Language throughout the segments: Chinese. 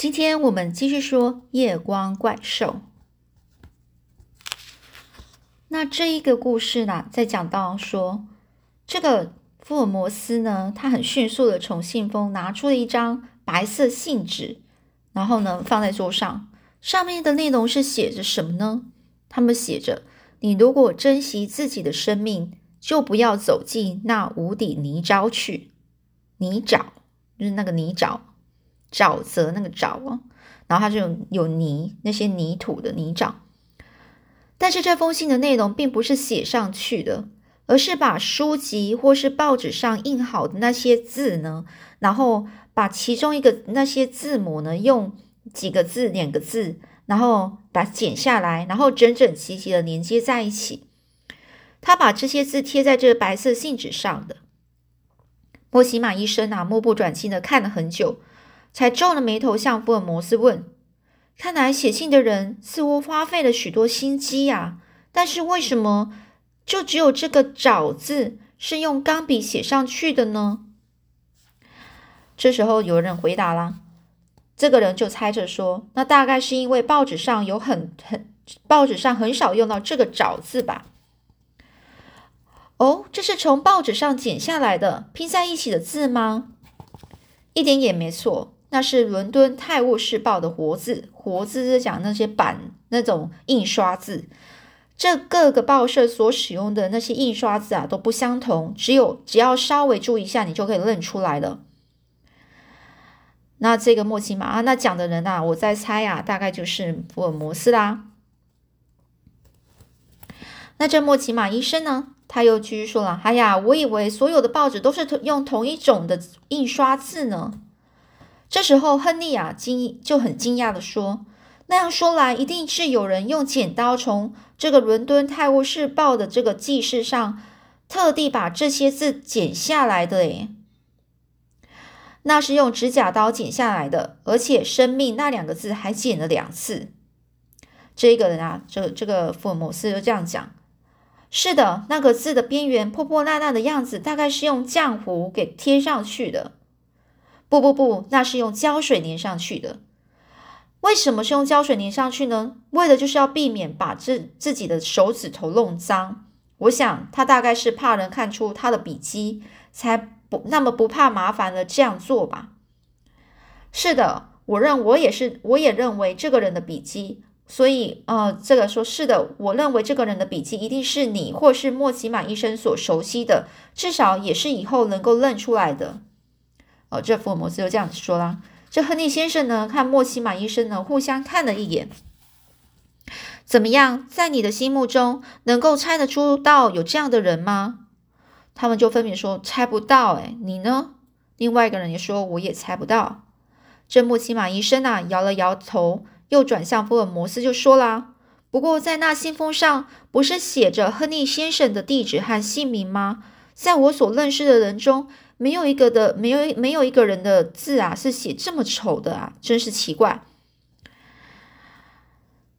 今天我们继续说夜光怪兽。那这一个故事呢，在讲到说，这个福尔摩斯呢，他很迅速的从信封拿出了一张白色信纸，然后呢放在桌上，上面的内容是写着什么呢？他们写着：“你如果珍惜自己的生命，就不要走进那无底泥沼去。泥沼就是那个泥沼，沼泽那个沼哦，然后它就有泥，那些泥土的泥沼。”但是这封信的内容并不是写上去的，而是把书籍或是报纸上印好的那些字呢，然后把其中一个那些字母呢，用几个字、两个字，然后把它剪下来，然后整整齐齐的连接在一起。他把这些字贴在这个白色信纸上的。莫西玛医生啊，目不转睛的看了很久，才皱了眉头向福尔摩斯问。看来写信的人似乎花费了许多心机呀，但是为什么就只有这个“找”字是用钢笔写上去的呢？这时候有人回答啦，这个人就猜着说：“那大概是因为报纸上有很很报纸上很少用到这个‘找’字吧？”哦，这是从报纸上剪下来的拼在一起的字吗？一点也没错。那是伦敦《泰晤士报》的活字，活字是讲那些版那种印刷字。这各个报社所使用的那些印刷字啊都不相同，只有只要稍微注意一下，你就可以认出来了。那这个莫奇马啊，那讲的人啊，我在猜啊，大概就是福尔摩斯啦。那这莫奇马医生呢，他又继续说了：“哎呀，我以为所有的报纸都是用同一种的印刷字呢。”这时候，亨利啊惊就很惊讶的说：“那样说来，一定是有人用剪刀从这个伦敦《泰晤士报》的这个记事上，特地把这些字剪下来的。诶，那是用指甲刀剪下来的，而且‘生命’那两个字还剪了两次。这个人啊，这这个福尔摩斯就这样讲：是的，那个字的边缘破破烂烂的样子，大概是用浆糊给贴上去的。”不不不，那是用胶水粘上去的。为什么是用胶水粘上去呢？为的就是要避免把自自己的手指头弄脏。我想他大概是怕人看出他的笔迹，才不那么不怕麻烦的这样做吧。是的，我认我也是，我也认为这个人的笔迹。所以，呃，这个说是的，我认为这个人的笔迹一定是你或是莫奇满医生所熟悉的，至少也是以后能够认出来的。哦，这福尔摩斯就这样子说啦。这亨利先生呢，看莫西马医生呢，互相看了一眼。怎么样，在你的心目中，能够猜得出到有这样的人吗？他们就分别说猜不到。哎，你呢？另外一个人也说，我也猜不到。这莫西马医生啊，摇了摇头，又转向福尔摩斯就说啦：“不过在那信封上，不是写着亨利先生的地址和姓名吗？在我所认识的人中。”没有一个的，没有没有一个人的字啊，是写这么丑的啊，真是奇怪。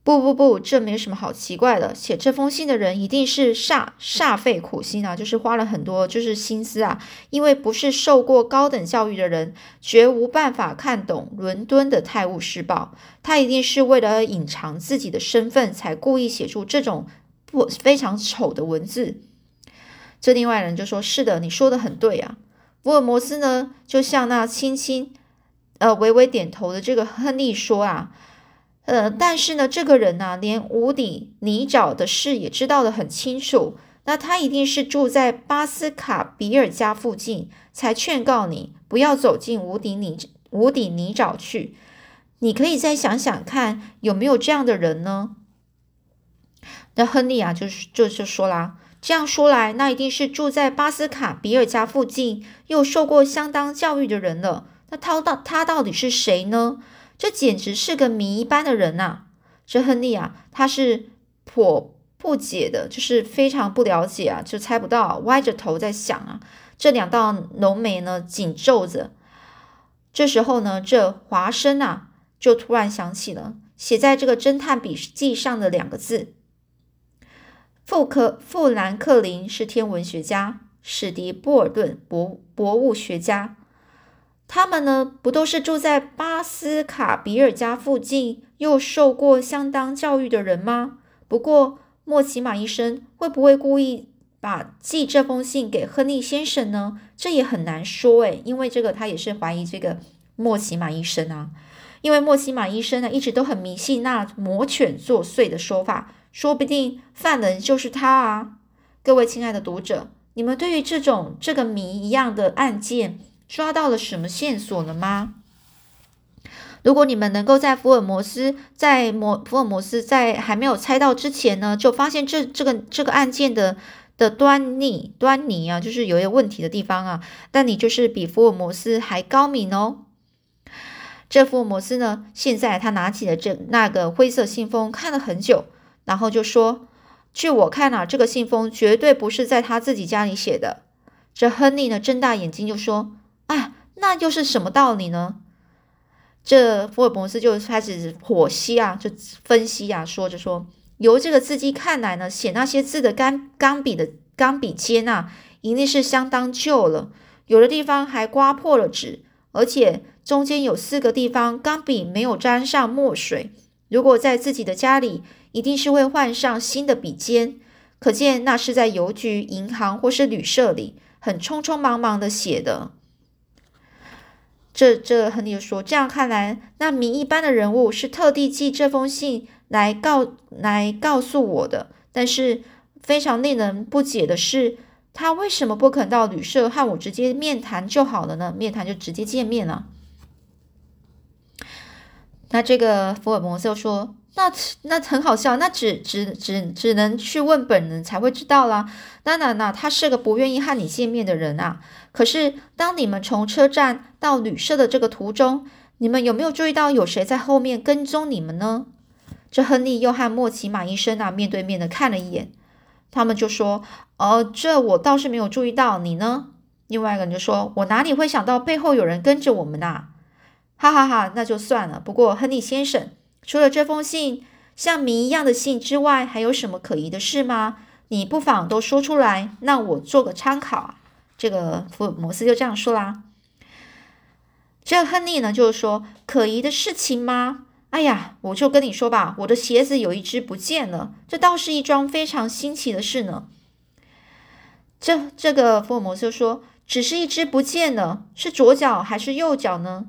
不不不，这没什么好奇怪的。写这封信的人一定是煞煞费苦心啊，就是花了很多就是心思啊，因为不是受过高等教育的人，绝无办法看懂伦敦的《泰晤士报》。他一定是为了隐藏自己的身份，才故意写出这种不非常丑的文字。这另外人就说：“是的，你说的很对啊。”福尔摩斯呢，就像那轻轻、呃微微点头的这个亨利说啊，呃，但是呢，这个人呢，连无底泥沼的事也知道的很清楚，那他一定是住在巴斯卡比尔家附近，才劝告你不要走进无底泥无底泥沼去。你可以再想想看，有没有这样的人呢？那亨利啊，就是就就说啦。这样说来，那一定是住在巴斯卡比尔家附近又受过相当教育的人了。那他到他到底是谁呢？这简直是个谜一般的人呐！这亨利啊，他是颇不解的，就是非常不了解啊，就猜不到，歪着头在想啊。这两道浓眉呢紧皱着。这时候呢，这华生啊，就突然想起了写在这个侦探笔记上的两个字。富克富兰克林是天文学家，史迪波尔顿博博物学家。他们呢，不都是住在巴斯卡比尔家附近，又受过相当教育的人吗？不过莫奇马医生会不会故意把寄这封信给亨利先生呢？这也很难说诶，因为这个他也是怀疑这个莫奇马医生啊。因为莫奇马医生呢，一直都很迷信那魔犬作祟的说法，说不定犯人就是他啊。各位亲爱的读者，你们对于这种这个谜一样的案件？抓到了什么线索了吗？如果你们能够在福尔摩斯在摩福尔摩斯在还没有猜到之前呢，就发现这这个这个案件的的端倪端倪啊，就是有一些问题的地方啊，那你就是比福尔摩斯还高明哦。这福尔摩斯呢，现在他拿起了这那个灰色信封，看了很久，然后就说：“据我看啊，这个信封绝对不是在他自己家里写的。”这亨利呢，睁大眼睛就说。啊，那又是什么道理呢？这福尔摩斯就开始剖析啊，就分析啊，说着说，由这个字迹看来呢，写那些字的钢钢笔的钢笔尖啊，一定是相当旧了，有的地方还刮破了纸，而且中间有四个地方钢笔没有沾上墨水。如果在自己的家里，一定是会换上新的笔尖，可见那是在邮局、银行或是旅社里很匆匆忙忙的写的。这这亨利说：“这样看来，那名一般的人物是特地寄这封信来告来告诉我的。但是非常令人不解的是，他为什么不肯到旅社和我直接面谈就好了呢？面谈就直接见面了。”那这个福尔摩斯说。那那很好笑，那只只只只能去问本人才会知道啦。当然啦，他是个不愿意和你见面的人啊。可是当你们从车站到旅社的这个途中，你们有没有注意到有谁在后面跟踪你们呢？这亨利又和莫奇马医生啊面对面的看了一眼，他们就说：“哦，这我倒是没有注意到，你呢？”另外一个人就说：“我哪里会想到背后有人跟着我们呐？”哈哈哈，那就算了。不过亨利先生。除了这封信像谜一样的信之外，还有什么可疑的事吗？你不妨都说出来，让我做个参考啊！这个福尔摩斯就这样说啦。这亨利呢，就是说可疑的事情吗？哎呀，我就跟你说吧，我的鞋子有一只不见了，这倒是一桩非常新奇的事呢。这这个福尔摩斯就说，只是一只不见了，是左脚还是右脚呢？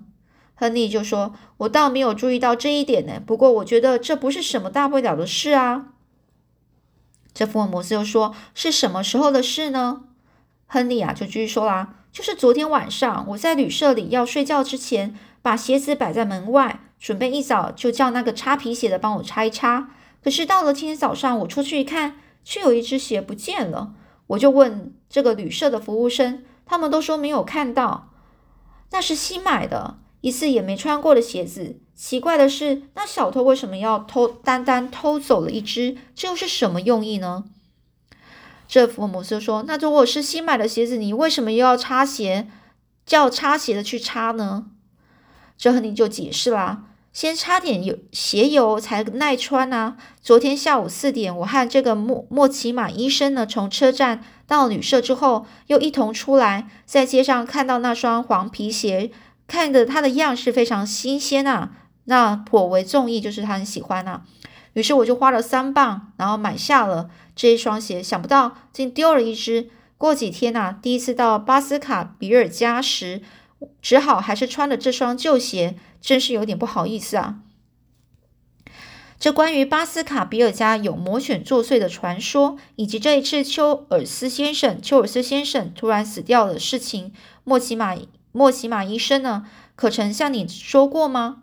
亨利就说：“我倒没有注意到这一点呢，不过我觉得这不是什么大不了的事啊。”这福尔摩斯又说：“是什么时候的事呢？”亨利啊，就继续说啦：“就是昨天晚上，我在旅社里要睡觉之前，把鞋子摆在门外，准备一早就叫那个擦皮鞋的帮我擦一擦。可是到了今天早上，我出去一看，却有一只鞋不见了。我就问这个旅社的服务生，他们都说没有看到，那是新买的。”一次也没穿过的鞋子，奇怪的是，那小偷为什么要偷单单偷走了一只？这又是什么用意呢？这福尔摩斯说：“那如果是新买的鞋子，你为什么又要擦鞋，叫擦鞋的去擦呢？”这亨利就解释啦：“先擦点油鞋油才耐穿啊。昨天下午四点，我和这个莫莫奇马医生呢，从车站到旅社之后，又一同出来，在街上看到那双黄皮鞋。”看着它的样式非常新鲜啊，那颇为中意，就是他很喜欢呐。于是我就花了三磅，然后买下了这一双鞋。想不到竟丢了一只。过几天呐，第一次到巴斯卡比尔家时，只好还是穿了这双旧鞋，真是有点不好意思啊。这关于巴斯卡比尔家有魔犬作祟的传说，以及这一次丘尔斯先生丘尔斯先生突然死掉的事情，莫奇马。莫奇马医生呢？可曾向你说过吗？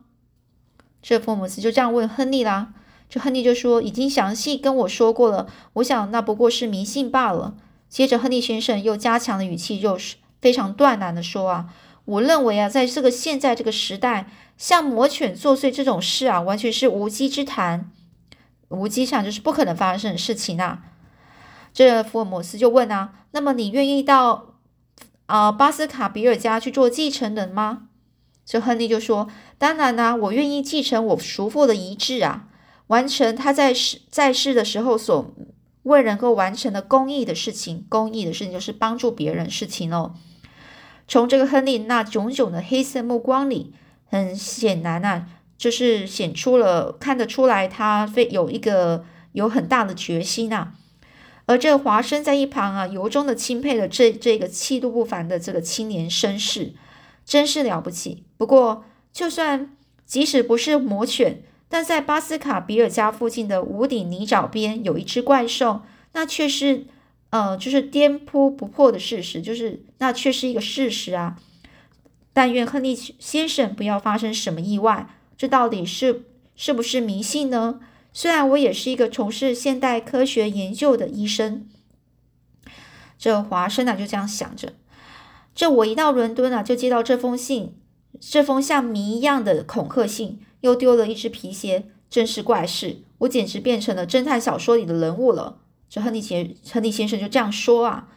这福尔摩斯就这样问亨利啦。这亨利就说：“已经详细跟我说过了。我想那不过是迷信罢了。”接着，亨利先生又加强了语气，又是非常断然的说：“啊，我认为啊，在这个现在这个时代，像魔犬作祟这种事啊，完全是无稽之谈，无稽上就是不可能发生的事情啊。”这福尔摩斯就问啊：“那么你愿意到？”啊，巴斯卡比尔家去做继承人吗？这亨利就说：“当然啦，我愿意继承我叔父的遗志啊，完成他在世在世的时候所未能够完成的公益的事情。公益的事情就是帮助别人事情哦。”从这个亨利那炯炯的黑色目光里，很显然啊，就是显出了看得出来，他非有一个有很大的决心啊。而这华生在一旁啊，由衷的钦佩了这这个气度不凡的这个青年绅士，真是了不起。不过，就算即使不是魔犬，但在巴斯卡比尔家附近的无顶泥沼边有一只怪兽，那却是。呃，就是颠扑不破的事实，就是那却是一个事实啊！但愿亨利先生不要发生什么意外。这到底是是不是迷信呢？虽然我也是一个从事现代科学研究的医生，这华生啊就这样想着。这我一到伦敦啊，就接到这封信，这封像谜一样的恐吓信，又丢了一只皮鞋，真是怪事！我简直变成了侦探小说里的人物了。这亨利先亨利先生就这样说啊，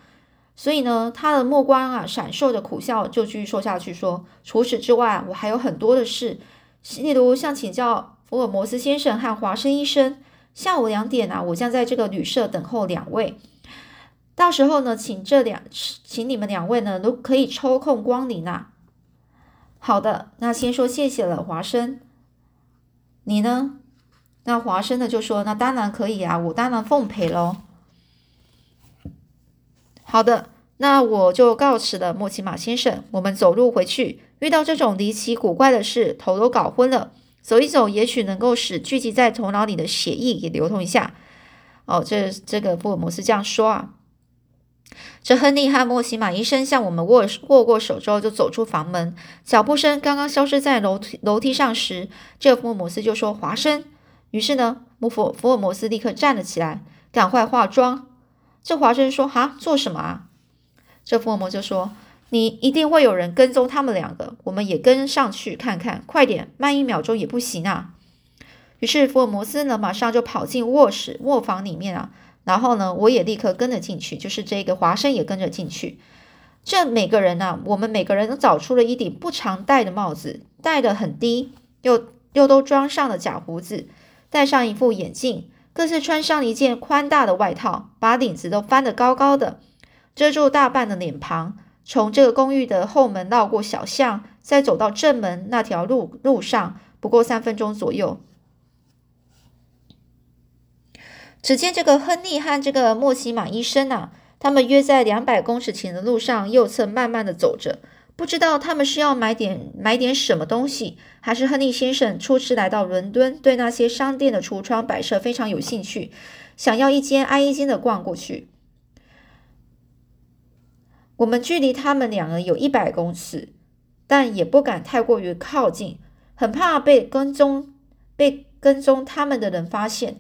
所以呢，他的目光啊闪烁着苦笑，就继续说下去说：除此之外，我还有很多的事，例如像请教福尔摩斯先生和华生医生。下午两点啊，我将在这个旅社等候两位，到时候呢，请这两请你们两位呢都可以抽空光临啊。好的，那先说谢谢了，华生。你呢？那华生呢就说：“那当然可以啊，我当然奉陪喽。”好的，那我就告辞了，莫奇马先生。我们走路回去，遇到这种离奇古怪的事，头都搞昏了。走一走，也许能够使聚集在头脑里的血液也流通一下。哦，这这个福尔摩斯这样说啊。这亨利和莫奇马医生向我们握握过手之后，就走出房门。脚步声刚刚消失在楼梯楼梯上时，这福尔摩斯就说：“华生。”于是呢，福福尔摩斯立刻站了起来，赶快化妆。这华生说：“哈，做什么啊？”这福尔摩斯就说：“你一定会有人跟踪他们两个，我们也跟上去看看，快点，慢一秒钟也不行啊。”于是福尔摩斯呢，马上就跑进卧室卧房里面啊，然后呢，我也立刻跟了进去，就是这个华生也跟着进去。这每个人呢，我们每个人都找出了一顶不常戴的帽子，戴得很低，又又都装上了假胡子。戴上一副眼镜，各自穿上一件宽大的外套，把领子都翻得高高的，遮住大半的脸庞。从这个公寓的后门绕过小巷，再走到正门那条路路上，不过三分钟左右。只见这个亨利和这个莫奇马医生啊，他们约在两百公尺前的路上右侧慢慢的走着。不知道他们是要买点买点什么东西，还是亨利先生初次来到伦敦，对那些商店的橱窗摆设非常有兴趣，想要一间挨一间的逛过去。我们距离他们两个有一百公尺，但也不敢太过于靠近，很怕被跟踪被跟踪他们的人发现。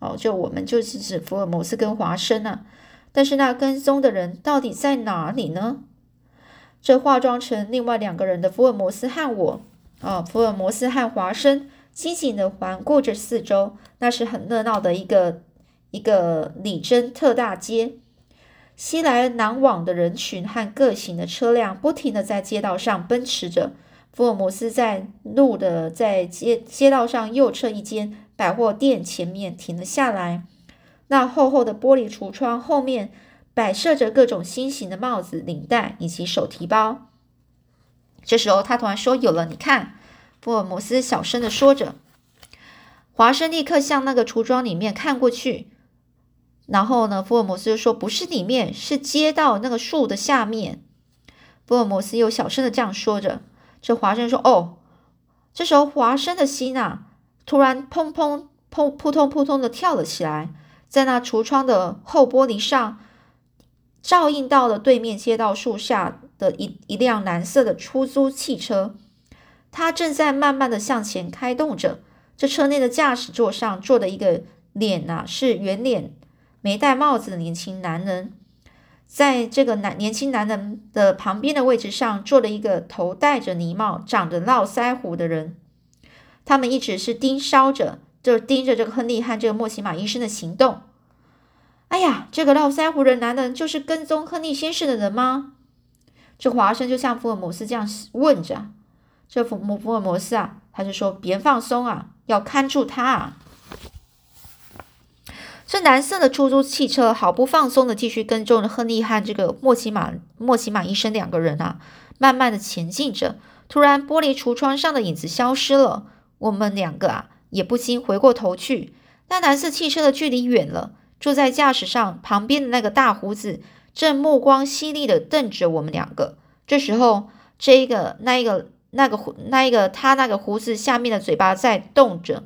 哦，就我们就是指福尔摩斯跟华生啊，但是那跟踪的人到底在哪里呢？这化妆成另外两个人的福尔摩斯和我，啊，福尔摩斯和华生，机警的环顾着四周。那是很热闹的一个一个里珍特大街，熙来攘往的人群和各型的车辆不停的在街道上奔驰着。福尔摩斯在路的在街街道上右侧一间百货店前面停了下来，那厚厚的玻璃橱窗后面。摆设着各种新型的帽子、领带以及手提包。这时候，他突然说：“有了，你看！”福尔摩斯小声的说着。华生立刻向那个橱窗里面看过去。然后呢，福尔摩斯就说：“不是里面，是街道那个树的下面。”福尔摩斯又小声的这样说着。这华生说：“哦。”这时候，华生的心啊，突然砰砰砰扑通扑通的跳了起来，在那橱窗的后玻璃上。照映到了对面街道树下的一一辆蓝色的出租汽车，它正在慢慢的向前开动着。这车内的驾驶座上坐的一个脸呐是圆脸、没戴帽子的年轻男人，在这个男年轻男人的旁边的位置上坐了一个头戴着呢帽、长着络腮胡的人。他们一直是盯梢着，就盯着这个亨利和这个莫奇马医生的行动。哎呀，这个络腮胡的男人就是跟踪亨利先生的人吗？这华生就像福尔摩斯这样问着。这福摩福尔摩斯啊，他就说：“别放松啊，要看住他啊。”这蓝色的出租汽车毫不放松的继续跟踪着亨利和这个莫奇马莫奇马医生两个人啊。慢慢的前进着。突然，玻璃橱窗上的影子消失了，我们两个啊也不禁回过头去。那蓝色汽车的距离远了，坐在驾驶上旁边的那个大胡子正目光犀利的瞪着我们两个。这时候，这一个、那一个、那个、那一个他那个胡子下面的嘴巴在动着，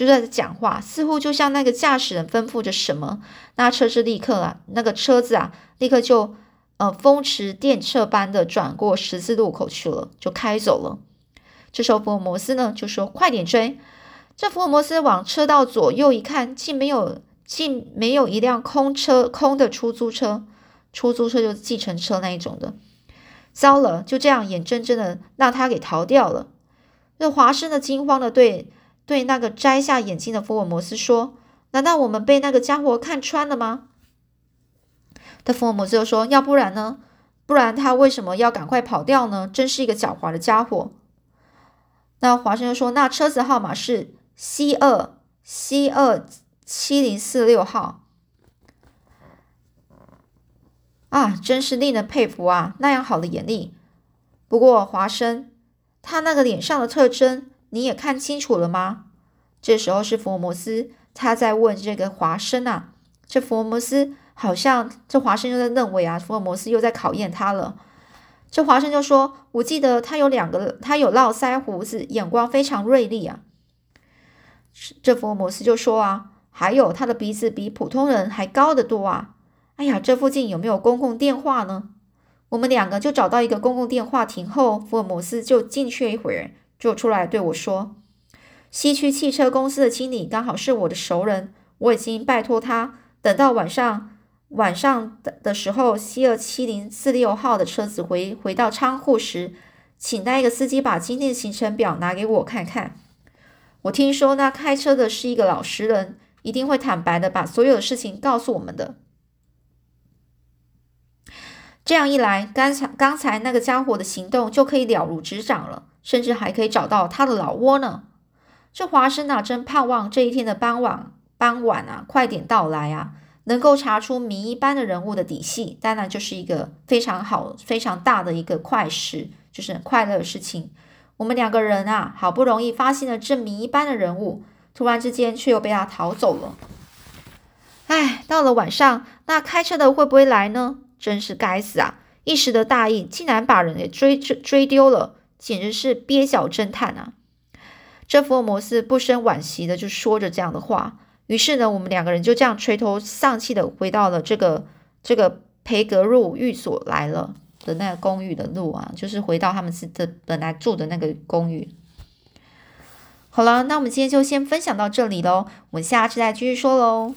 就在讲话，似乎就像那个驾驶人吩咐着什么。那车子立刻啊，那个车子啊，立刻就。呃，风驰电掣般的转过十字路口去了，就开走了。这时候福尔摩斯呢就说：“快点追！”这福尔摩斯往车道左右一看，竟没有，竟没有一辆空车，空的出租车，出租车就是计程车那一种的。糟了，就这样眼睁睁的让他给逃掉了。那华生的惊慌的对对那个摘下眼镜的福尔摩斯说：“难道我们被那个家伙看穿了吗？”的福尔摩斯就说：“要不然呢？不然他为什么要赶快跑掉呢？真是一个狡猾的家伙。”那华生就说：“那车子号码是 C 二 C 二七零四六号啊，真是令人佩服啊！那样好的眼力。不过华生，他那个脸上的特征你也看清楚了吗？”这时候是福尔摩斯他在问这个华生啊，这福尔摩斯。好像这华生又在认为啊，福尔摩斯又在考验他了。这华生就说：“我记得他有两个，他有络腮胡子，眼光非常锐利啊。”这福尔摩斯就说：“啊，还有他的鼻子比普通人还高得多啊！哎呀，这附近有没有公共电话呢？”我们两个就找到一个公共电话亭后，福尔摩斯就进去一会儿，就出来对我说：“西区汽车公司的经理刚好是我的熟人，我已经拜托他，等到晚上。”晚上的的时候，C 二七零四六号的车子回回到仓库时，请那个司机把今天的行程表拿给我看看。我听说那开车的是一个老实人，一定会坦白的把所有的事情告诉我们的。这样一来，刚才刚才那个家伙的行动就可以了如指掌了，甚至还可以找到他的老窝呢。这华生啊，真盼望这一天的傍晚傍晚啊，快点到来啊！能够查出谜一般的人物的底细，当然就是一个非常好、非常大的一个快事，就是快乐的事情。我们两个人啊，好不容易发现了这谜一般的人物，突然之间却又被他逃走了。哎，到了晚上，那开车的会不会来呢？真是该死啊！一时的大意，竟然把人给追追追丢了，简直是蹩脚侦探啊！这福尔摩斯不生惋惜的就说着这样的话。于是呢，我们两个人就这样垂头丧气的回到了这个这个培格路寓所来了的那个公寓的路啊，就是回到他们是的本来住的那个公寓。好了，那我们今天就先分享到这里喽，我们下次再继续说喽。